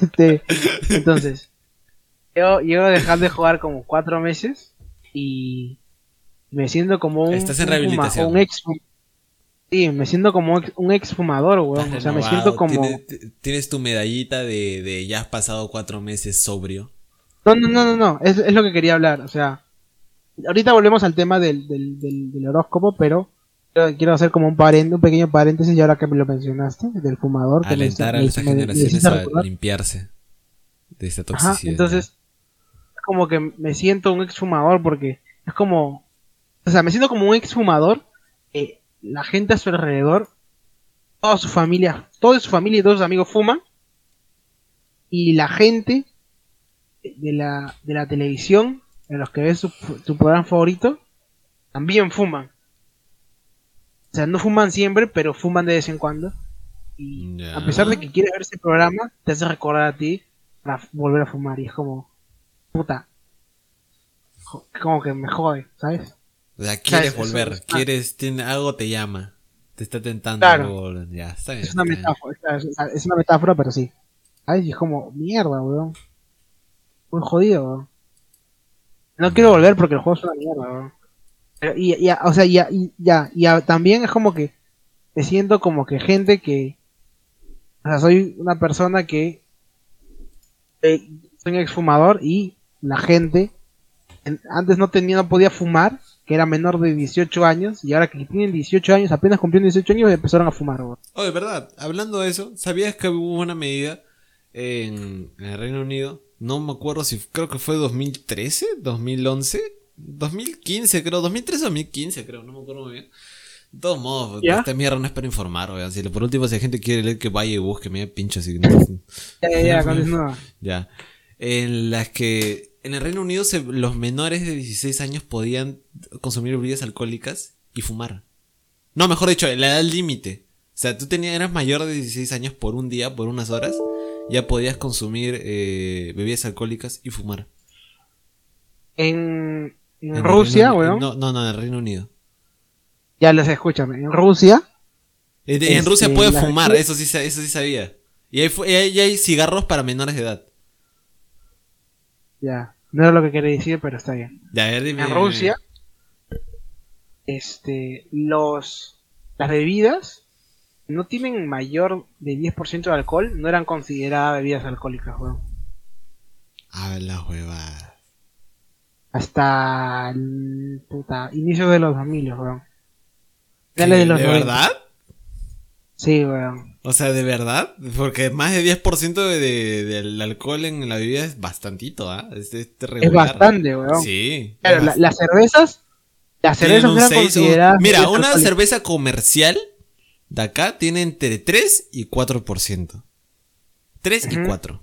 Este, entonces, yo llevo a dejar de jugar como cuatro meses y me siento como un, Estás en rehabilitación. un ex, sí, me siento como un ex fumador, weón. O sea, me siento como, Tienes, tienes tu medallita de, de ya has pasado cuatro meses sobrio. no, no, no, no, no, es, es lo que quería hablar. O sea, ahorita volvemos al tema del, del, del, del horóscopo, pero quiero, hacer como un, paren- un pequeño paréntesis y ahora que me lo mencionaste, del fumador. que me- Alentar a estas generaciones a limpiarse de esta Ajá, toxicidad. entonces, es como que me siento un exfumador porque es como, o sea, me siento como un exfumador, eh, la gente a su alrededor, toda su familia, toda su familia y todos sus amigos fuman, y la gente de la, de la televisión, en los que ve su, su programa favorito, también fuman. O sea, no fuman siempre, pero fuman de vez en cuando. Y a pesar de que quieres ver ese programa, te hace recordar a ti para volver a fumar. Y es como, puta, como que me jode, ¿sabes? O sea, quieres volver, quieres, tiene, algo te llama, te está tentando. Claro. algo, ya, está bien. Es una metáfora, es, es una metáfora, pero sí. ¿Sabes? Y es como, mierda, weón. Muy jodido, weón. No quiero volver porque el juego es una mierda, weón. Pero, y, y- o sea, ya, y, ya, y también es como que me siento como que gente que, o sea, soy una persona que eh, soy un exfumador y la gente en- antes no tenía, no podía fumar, que era menor de 18 años, y ahora que tienen 18 años, apenas cumplieron 18 años, empezaron a fumar. Oh, de verdad, hablando de eso, ¿sabías que hubo una medida en, en el Reino Unido No me acuerdo si creo que fue 2013, 2011, 2015 creo, 2013 2015 creo, no me acuerdo muy bien. De todos modos, ¿Ya? esta mierda no es para informar, weón. Si por último, si la gente quiere leer que vaya y busque, me pincho así. Ya, ya, ya, continúa. Ya. En las que en el Reino Unido se- los menores de 16 años podían consumir bebidas alcohólicas y fumar. No, mejor dicho, la edad límite. O sea, tú tenías, eras mayor de 16 años por un día, por unas horas, ya podías consumir eh, bebidas alcohólicas y fumar. En, en En el Rusia, Reino- weón. No, no, no, en el Reino Unido. Ya les escúchame. En Rusia, En, en Este, Rusia puedes la- fumar, eso sí, eso sí sabía. Y hay, y hay, y hay cigarros para menores de edad. Ya. No era lo que quería decir, pero está bien. Ya, a ver, dime, En dime, Rusia, este, los, las bebidas no tienen mayor de 10% de alcohol, no eran consideradas bebidas alcohólicas, weón. Ah, la huevada. Hasta el puta, inicio de los 2000, weón. ¿De, Finales de los 90. verdad? Sí, weón. O sea, ¿de verdad? Porque más de 10% de, de- del alcohol en la bebida es bastantito, ¿ah? Es, es Es regular. bastante, weón. Sí. Claro, es la- las cervezas, las cervezas un eran seis, un- consideradas. Mira, bebidas una cerveza comercial de acá tiene entre 3 y 4%. 3 y Ujú. 4.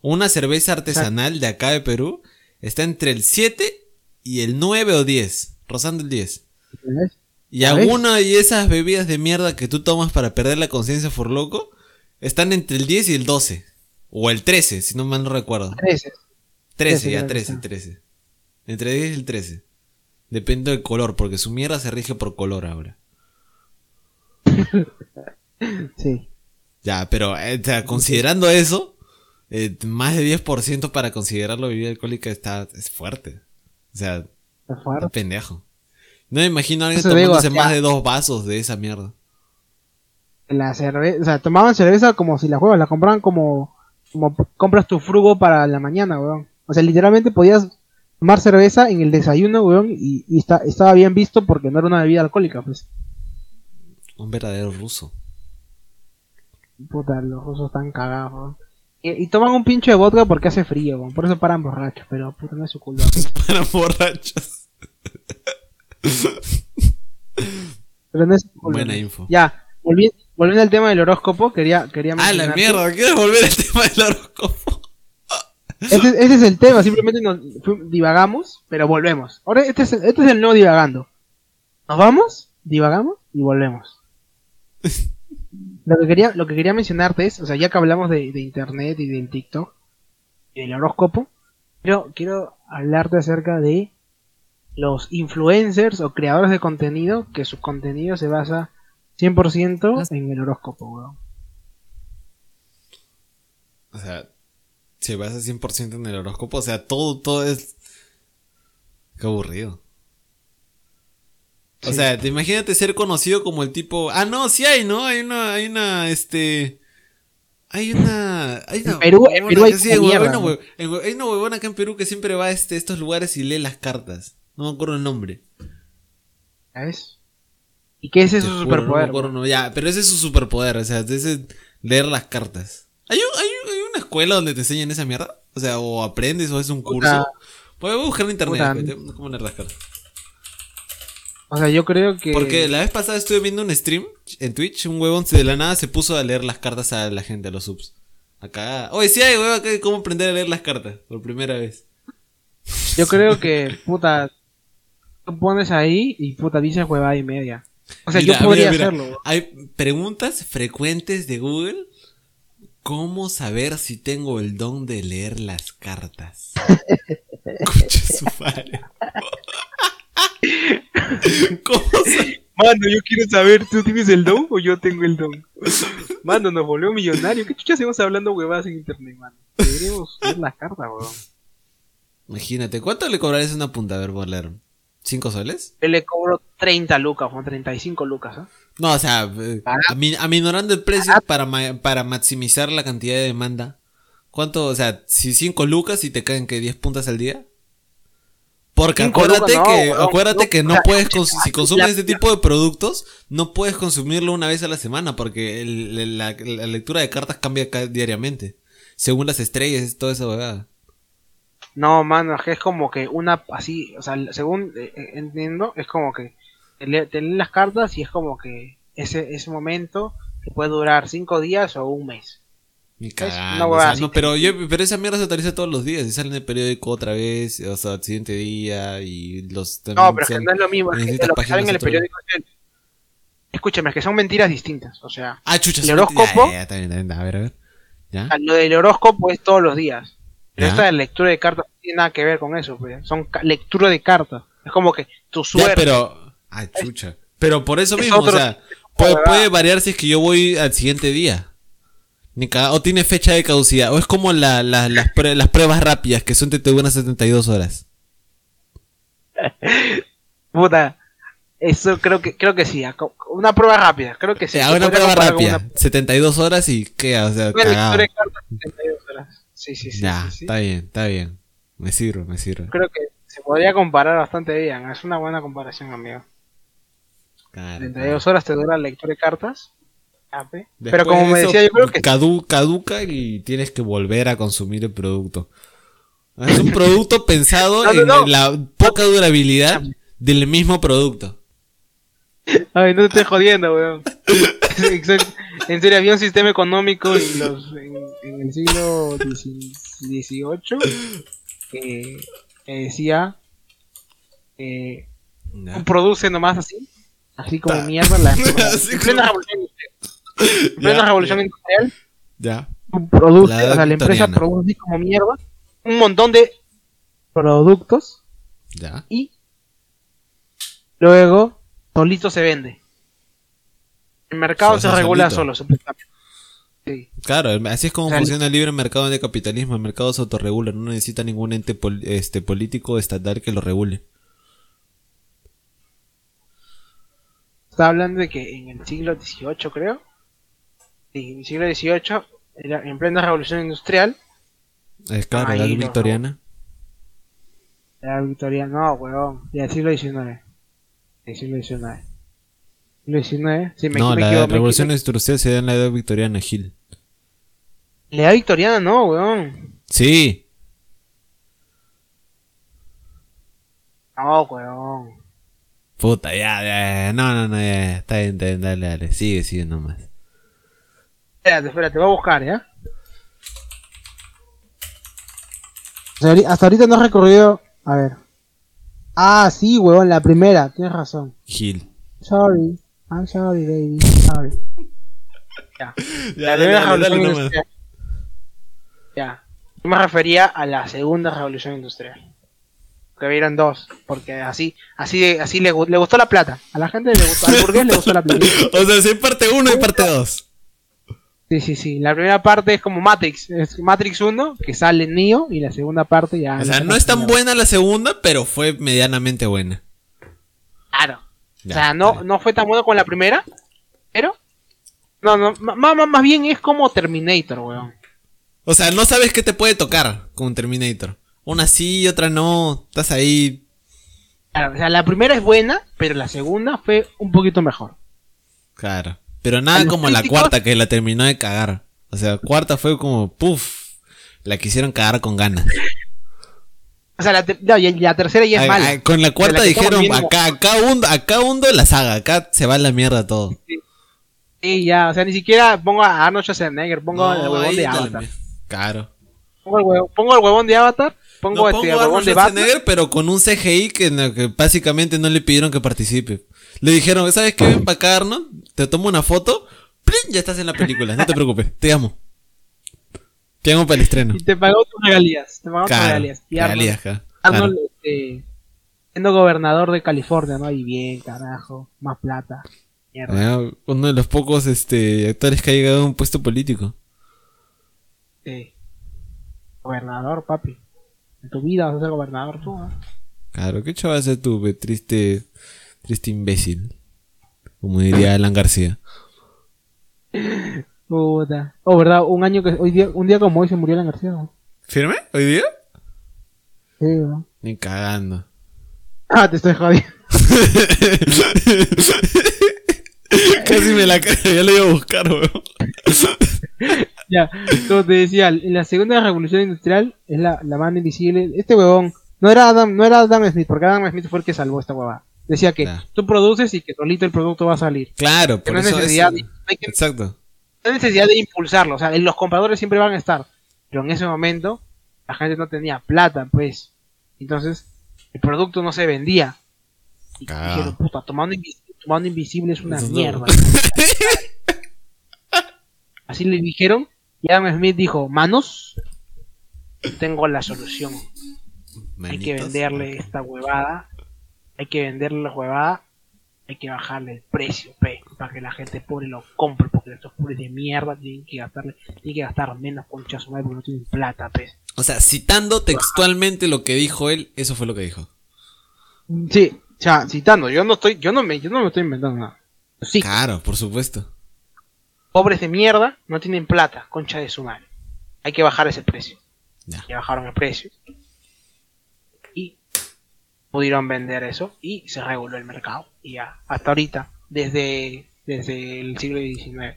Una cerveza artesanal de acá de Perú está entre el 7 y el 9 o 10. Rozando el 10. ¿Entendés? Y alguna de esas bebidas de mierda que tú tomas para perder la conciencia por loco están entre el 10 y el 12. O el 13, si no mal no recuerdo. 13. 13, ya creo que 13, está. 13. Entre 10 y el 13. Depende del color, porque su mierda se rige por color ahora. Sí. Ya, pero eh, o sea, considerando eso, eh, más de 10% para considerarlo bebida alcohólica está, es fuerte. O sea, Está está fuerte. pendejo. No me imagino a alguien Eso digo, tomándose o sea- más de dos vasos de esa mierda. La cerveza, o sea, tomaban cerveza como si la juegas, la compraban como, como compras tu frugo para la mañana, weón. O sea, literalmente podías tomar cerveza en el desayuno, weón, y, y está, estaba bien visto porque no era una bebida alcohólica, pues. Un verdadero ruso. Puta, los rusos están cagados, weón. Y, y toman un pincho de vodka porque hace frío, weón. Por eso paran borrachos, pero puta, no es su culpa. pues. Para borrachos. Pero no es. Buena info. Ya, volvi- volviendo al tema del horóscopo, quería, quería Ah, la mierda, ¿quieres volver al tema del horóscopo? Ese, ese es el tema, simplemente nos divagamos, pero volvemos. Ahora este es, el- este es el nuevo divagando. Nos vamos, divagamos y volvemos. Lo que quería, lo que quería mencionarte es, o sea, ya que hablamos de, de internet y del TikTok y del horóscopo, quiero, quiero hablarte acerca de los influencers o creadores de contenido que su contenido se basa 100% en el horóscopo, weón. O sea, se basa 100% en el horóscopo. O sea, todo, todo es. Qué aburrido. O Sí. sea, te imagínate ser conocido como el tipo. Ah, no, sí hay, ¿no? Hay una, hay una, este. Hay una. Hay una En Perú- en huevona Perú hay que sí, como huevona, mierda, ¿no? hue- en hue- hay una huevona acá en Perú que siempre va a este, estos lugares y lee las cartas. No me acuerdo el nombre. ¿Sabes? ¿Y qué es ese juro, superpoder? no acuerdo, no. Ya, pero ese es su superpoder, o sea, ese es leer las cartas. ¿Hay, un- hay, un- hay una escuela donde te enseñan esa mierda? O sea, o aprendes o es un curso. Puta. Puedes buscar en internet cómo leer las cartas. O sea, yo creo que. Porque la vez pasada estuve viendo un stream en Twitch, un huevón de la nada se puso a leer las cartas a la gente, a los subs. Acá. Oye, sí hay huevón acá de cómo aprender a leer las cartas por primera vez. Yo creo que, puta. Tú pones ahí y puta dices huevada y media. O sea, Mira, yo podría mira, mira. hacerlo. Hay preguntas frecuentes de Google. ¿Cómo saber si tengo el don de leer las cartas? Su madre. ¿Cómo Mano, yo quiero saber, ¿tú tienes el don o yo tengo el don? Mano, nos volvió millonario. ¿Qué chucha hacemos hablando huevadas en internet, mano? Deberíamos ver las cartas, weón. Imagínate, ¿cuánto le cobrarías una punta a ver por leer? ¿Cinco soles? Yo le cobro 30 lucas, o 35 lucas, ¿ah? No, o sea, eh, aminorando el precio para, ma- para maximizar la cantidad de demanda. ¿Cuánto? O sea, si 5 lucas y te caen que 10 puntas al día. Porque acuérdate lucas, que, acuérdate no, que no puedes, cons- si consumes este tipo de productos, no puedes consumirlo una vez a la semana porque el- el- la, la lectura de cartas cambia ca- diariamente. según las estrellas, es toda esa huevada. No, mano, es que es como que una así, o sea, según eh, eh, entiendo, es como que te lee- te leen las cartas y es como que ese, ese momento que puede durar cinco días o un mes. Huevada o sea, no, pero, yo, pero esa mierda se actualiza todos los días y sale en el periódico otra vez, o sea, al siguiente día y los... No, pero es que no es lo mismo, es que lo que sale en el periódico es el- Escúchame, es que son mentiras distintas, o sea, Ah, chucha, el horóscopo- ya, ya, está bien, está bien, a ver, a ver. ¿Ya? lo del horóscopo es todos los días. Pero esta de lectura de cartas no tiene nada que ver con eso, pues. son lectura de cartas. Es como que tu Ya, suerte. pero... Ah, chucha. Pero por eso es mismo, otro o sea, de puede, puede variar si es que yo voy al siguiente día. Ni o tiene fecha de caducidad. O es como la- la- las, las pruebas rápidas que son te te duran 72 horas. Puta. Eso creo que creo que sí. Una prueba rápida, creo que sí. Hago una prueba rápida. 72 horas y queda, o sea, Sí, sí, sí. Ya, sí, sí. está bien, está bien. Me sirve, me sirve. Creo que se podría comparar bastante bien. Es una buena comparación, amigo. Claro, 72 horas te dura la lectura de cartas. Después Pero como de me eso, decía, yo creo que cadu- caduca y tienes que volver a consumir el producto. Es un producto pensado No, no, en no. la poca durabilidad del mismo producto. Ay, no te estoy jodiendo, weón. En serio, había un sistema económico en, los, en, en el siglo XVIII que, que decía ¿Ya? produce nomás así, así como Ta. mierda, la, Así en plena como- revolución industrial. Plena Ya, revolución industrial, Ya. produce, La o sea, la empresa produce así como mierda un montón de productos Ya. y luego solito se vende. El mercado O sea, se regula solito. solo. Sí. Claro, así es como O sea, funciona el libre mercado el capitalismo. El mercado se autorregula, no necesita ningún ente pol- este, político estatal que lo regule. Está hablando de que en el siglo XVIII, creo. Sí, en el siglo XVIII, era en plena revolución industrial, Es claro, Ahí la victoriana. era Victoria, no, weón, del siglo XIX. Del siglo XIX. Siglo XIX, sí, me, no, me la equivoco, revolución industrial se da en la edad victoriana, Gil. La edad victoriana, no, weón. Sí. No, weón. Puta, ya, ya, ya. No, no, no, ya. Está bien, está bien, dale, dale. Sigue, sigue nomás. Espérate, espérate, voy a buscar, ¿ya? Hasta ahorita no he recorrido. A ver. Ah, sí, huevón, la primera, tienes razón. Gil. Sorry, I'm sorry, baby, sorry. Ya. La primera revolución industrial. Ya. Yo me refería a la segunda revolución industrial. Que vieron dos, porque así, así, así le, le gustó la plata. A la gente le gustó, al burgués le gustó la plata. O sea, si hay parte 1 y parte 2. Sí, sí, sí. La primera parte es como Matrix. Es Matrix 1, que sale Neo, y la segunda parte ya. O sea, no es tan buena la segunda, pero fue medianamente buena. Claro. Ya, o sea, no, vale. no fue tan bueno con la primera, pero. No, no, ma- más bien es como Terminator, weón. O sea, no sabes qué te puede tocar con Terminator. Una sí, otra no. Estás ahí. Claro, o sea, la primera es buena, pero la segunda fue un poquito mejor. Claro. Pero nada A como la cuarta que la terminó de cagar. O sea, cuarta fue como, puff. La quisieron cagar con ganas. O sea, la, no, y la tercera ya es Ay, mala. con la cuarta dijeron, acá, acá hundo, acá hundo la saga, acá se va a la mierda todo. Sí, ya, o sea, ni siquiera pongo a Arnold Schwarzenegger, pongo el No, huevón ahí de Avatar. Claro. Pongo el, huevo- pongo el huevón de Avatar, pongo, No este, pongo el a huevón de Batman. Schwarzenegger, pero con un CGI que, el que básicamente no le pidieron que participe. Le dijeron, ¿sabes qué? Ven para acá, Arnold, te tomo una foto, ¡plin! ya estás en la película, no te preocupes, te amo. Te amo para el estreno. Y te pagó tus regalías. Te pagó tus Claro, regalías. Y Arnold. Arnold, este, siendo gobernador de California, ¿no? Y bien, carajo, más plata. Mierda. Ah, Uno de los pocos este, actores que ha llegado a un puesto político. Sí. Gobernador, papi. En tu vida vas a ser gobernador tú, ¿no? Claro, ¿qué chaval hacer tú, pe? triste, triste imbécil? Como diría Alan García. Puta. Oh, verdad, un año que hoy día, un día como hoy se murió la García. ¿no? ¿Firme? ¿Hoy día? Sí, ¿no? Ni cagando. Ah, te estoy jodiendo. Casi me la creo, ya lo iba a buscar, weón. Ya, como te decía, en la segunda revolución industrial es la, la mano invisible. Este huevón no era Adam, no era Adam Smith, porque Adam Smith fue el que salvó esta huevada. Decía que Claro. tú produces y que solito el producto va a salir. Claro, por no eso necesidad, es- de- no hay que- Exacto. no hay necesidad de impulsarlo. O sea, los compradores siempre van a estar. Pero en ese momento, la gente no tenía plata, pues. Entonces, el producto no se vendía. Y Cagado. dijeron, puta, tomando invisible, tomando invisible es una Eso no. mierda. Así le dijeron. Y Adam Smith dijo, manos, tengo la solución. Hay que venderle esta huevada. Hay que venderle la huevada. Hay que bajarle el precio, pe, para que la gente pobre lo compre, porque estos pobres de mierda tienen que gastarle, tienen que gastar menos concha su madre porque no tienen plata, pe. O sea, citando textualmente lo que dijo él, eso fue lo que dijo. Sí, o sea, citando, yo no estoy, yo no me, yo no me estoy inventando nada. Sí, Claro, por supuesto. pobres de mierda no tienen plata, concha de su madre. Hay que bajar ese precio. Ya. Ya bajaron el precio. Pudieron vender eso y se reguló el mercado. Y ya, hasta ahorita, desde, desde el siglo XIX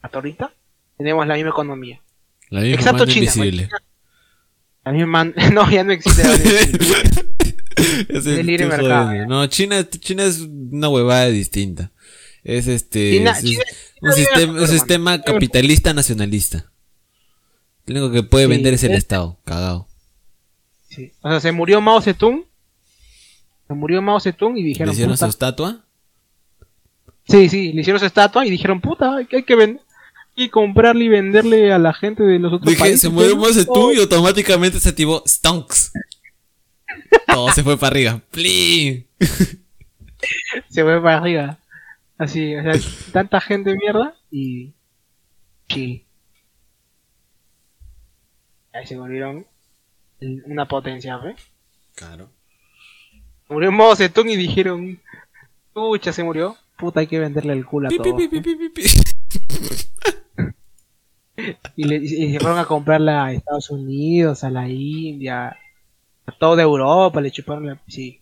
hasta ahorita, tenemos la misma economía. La misma Excepto mano China. invisible. La misma man- no, ya no existe la Ese Del libre mercado. No, China, China es una huevada distinta. Es este. China- es- China- es China un sistema, un sistema capitalista nacionalista. Lo único que puede Sí, vender es el es- Estado, cagado. Sí. O sea, se murió Mao Zedong. Se murió Mao Zedong y ¿Le dijeron, hicieron su estatua? Sí, sí, le hicieron su estatua y dijeron, puta, hay que, vender. Y comprarle y venderle a la gente de los otros Dije, países. se murió. Mao Zedong y automáticamente se activó Stonks. Todo se fue para arriba. ¡Plin! Se fue para arriba. Así, o sea, tanta gente mierda y. Chill. Ahí se volvieron una potencia, ¿ve? Claro. Murió Mao Zedong y dijeron, pucha, se murió. Puta, hay que venderle el culo a Pi, todos. Y, le, y se fueron a comprarla a Estados Unidos, a la India, a toda Europa, le chuparon la... Sí.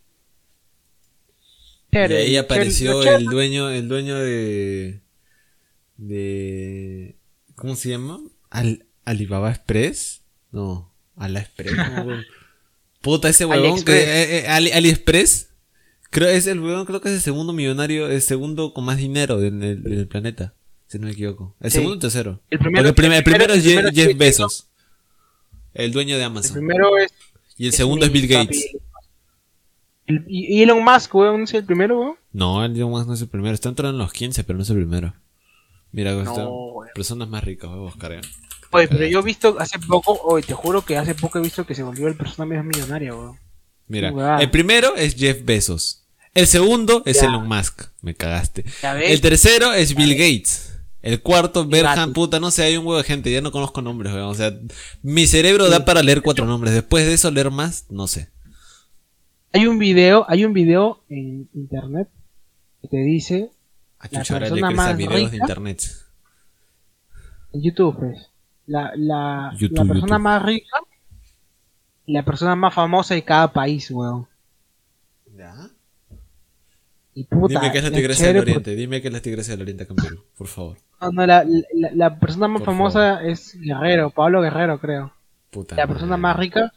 Y ahí apareció el dueño, el dueño de. de. ¿Cómo se llama? Al, Alibaba Express. No, Ala Express. no, Puta, ese huevón que. eh, eh, Ali- AliExpress. Creo es el huevón, creo que es el segundo millonario, el segundo con más dinero en el, en el planeta. Si no me equivoco. El Sí. segundo o el tercero. El primero- el, primer- el el primero, es Jeff, el Jeff Bezos. El dueño de El Amazon. primero es... y el segundo es Bill Gates. papi. El- y Elon Musk, weón, ¿es el primero, weón? No, el Elon Musk no es el primero. Está entrando en los 15, pero no es el primero. Mira, No, personas más ricas, voy a buscar. Oye, pero yo he visto hace poco, oye, te juro que hace poco he visto que se volvió el persona más millonaria, weón. Mira, el primero es Jeff Bezos. El segundo es Ya. Elon Musk. Me cagaste. El tercero es Bill Gates. El cuarto, Berhan, puta, no sé, hay un huevo de gente, ya no conozco nombres, weón. O sea, mi cerebro da para leer cuatro nombres. Después de eso, leer más, no sé. Hay un video, hay un video en internet que te dice, A La ahora le persona más videos de rica. internet. en YouTube, pues, la, la, YouTube, la persona YouTube. más rica y la persona más famosa de cada país, weón. Y puta, Dime que es la es tigresa del oriente. Dime que es la tigresa del oriente acá en Perú, por favor. no, no, la, la, la persona más Por famosa es Guerrero, Pablo Guerrero, creo. Puta. La persona madre. más rica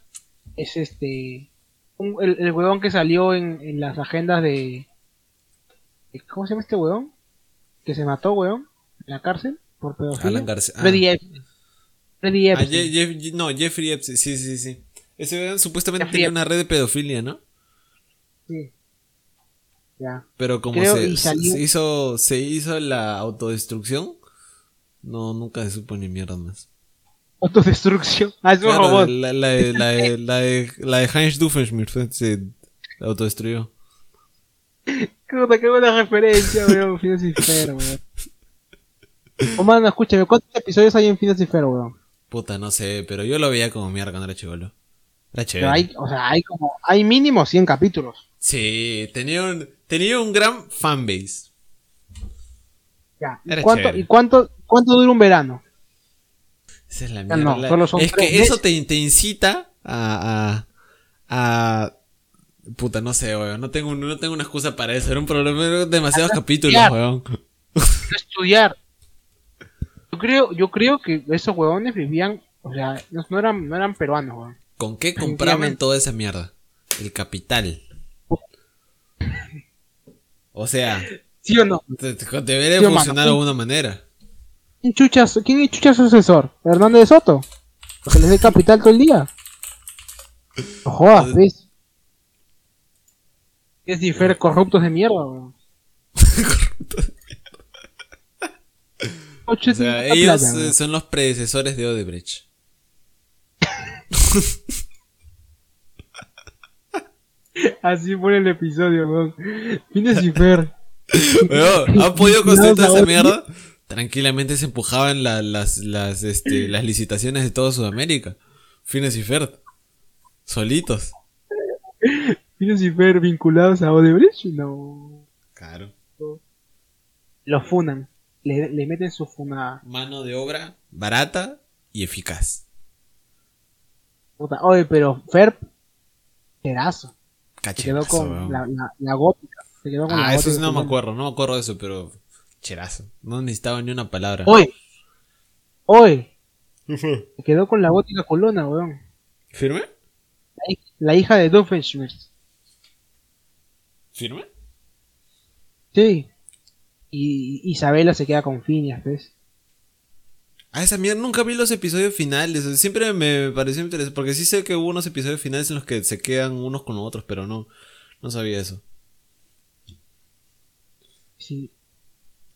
es este. un- el, el huevón que salió en, en las agendas de. de- ¿Cómo se llama este huevón? Que se mató, huevón, en la cárcel por pedofilia. Alan García. Ah. Freddy Epstein. Ah, Epstein. Je- Jeff- no, Jeffrey Epstein, sí, sí, sí. Ese supuestamente Jeffrey tenía una red de pedofilia, ¿no? Sí. Ya. Pero como Creo, se, hizo se hizo la autodestrucción, no, nunca se supo ni mierda más. Autodestrucción. Ah, es un Claro, robot. la, la, de- la, de- la, de, la de Heinz Doofenshmirtz se autodestruyó. Qué buena referencia, weón. Phineas y Ferb, weón. Oh, mano, escúchame, ¿cuántos episodios hay en Phineas y Ferb, weón? Puta, no sé, pero yo lo veía como mierda cuando era chivolo. Era chévere. Pero hay, o sea, hay como, hay mínimo 100 capítulos. Sí, tenía un, tenía un gran fanbase. Ya. ¿Y Era cuánto, chévere. ¿Y cuánto, cuánto dura un verano? Esa es la mierda. no, La- solo son es que eso te, te incita a, a, a- Puta, no sé, weón. No tengo, no tengo una excusa para eso. Era un problema. Demasiados capítulos, estudiar. weón. estudiar. Yo creo, yo creo que esos huevones vivían, o sea, no, eran, no eran peruanos, huevón. ¿Con qué compraban toda esa mierda? El capital. O sea, ¿Sí o no? debería Sí, funcionar de alguna manera. ¿Quién chucha, quién es chucha su asesor? ¿Hernández de Soto? ¿Porque les dé capital todo el día? No jodas, ¿ves? Es diferente, corruptos de mierda, weón. O sea, ellos eh, son los predecesores de Odebrecht. Así fue el episodio, weón. Fines y Fer. Weón, ¿Han podido construir toda esa mierda? Tranquilamente se empujaban la- las, las, este, las licitaciones de toda Sudamérica. Fines y Ferd. Solitos. Fines y Fer vinculados a Odebrecht, no. Claro. Los funan. Le, le meten su funada. Mano de obra barata y eficaz. Puta, Oye, pero Fer, pedazo. Se quedó con weón. la, la, la gótica. Se quedó con la Ah, eso sí no me acuerdo, no me acuerdo de eso, pero cherazo. No necesitaba ni una palabra. Oye, oye, se quedó con la gótica colona, weón. ¿Firme? La hija de Doofenshmirtz. ¿Firme? Sí. Y Isabela se queda con Phineas, ¿ves? Ah, esa mierda, nunca vi los episodios finales. Siempre me pareció interesante. Porque sí sé que hubo unos episodios finales en los que se quedan unos con otros, pero no, no sabía eso. Sí.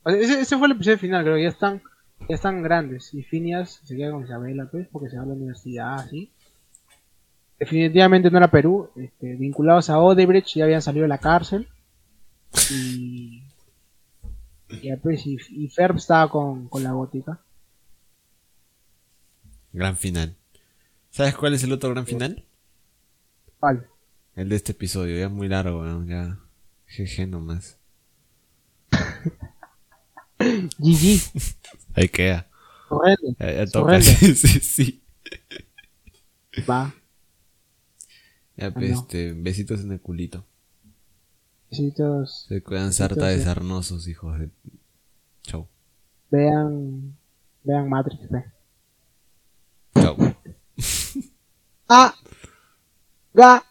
Ese, ese fue el episodio final, creo ya están, ya están grandes. Y Phineas se queda con Isabela, pues, porque se va a la universidad, así. Definitivamente no era Perú. Este, vinculados a Odebrecht, ya habían salido de la cárcel. Y. y Ya, pues, y, y Ferb estaba con, con la gótica. Gran final. ¿Sabes cuál es el otro gran final? Vale. El de este episodio, ya es muy largo, weón, ya. GG nomás. GG. Ahí queda. Ya, ya toca. Sí, sí, sí. Va. Ya, pues, no. este, besitos en el culito. Besitos. Se cuidan sarta de sarnosos, hijos de. Chau. Vean. Vean Matrix, eh. Chau. ah. Ga.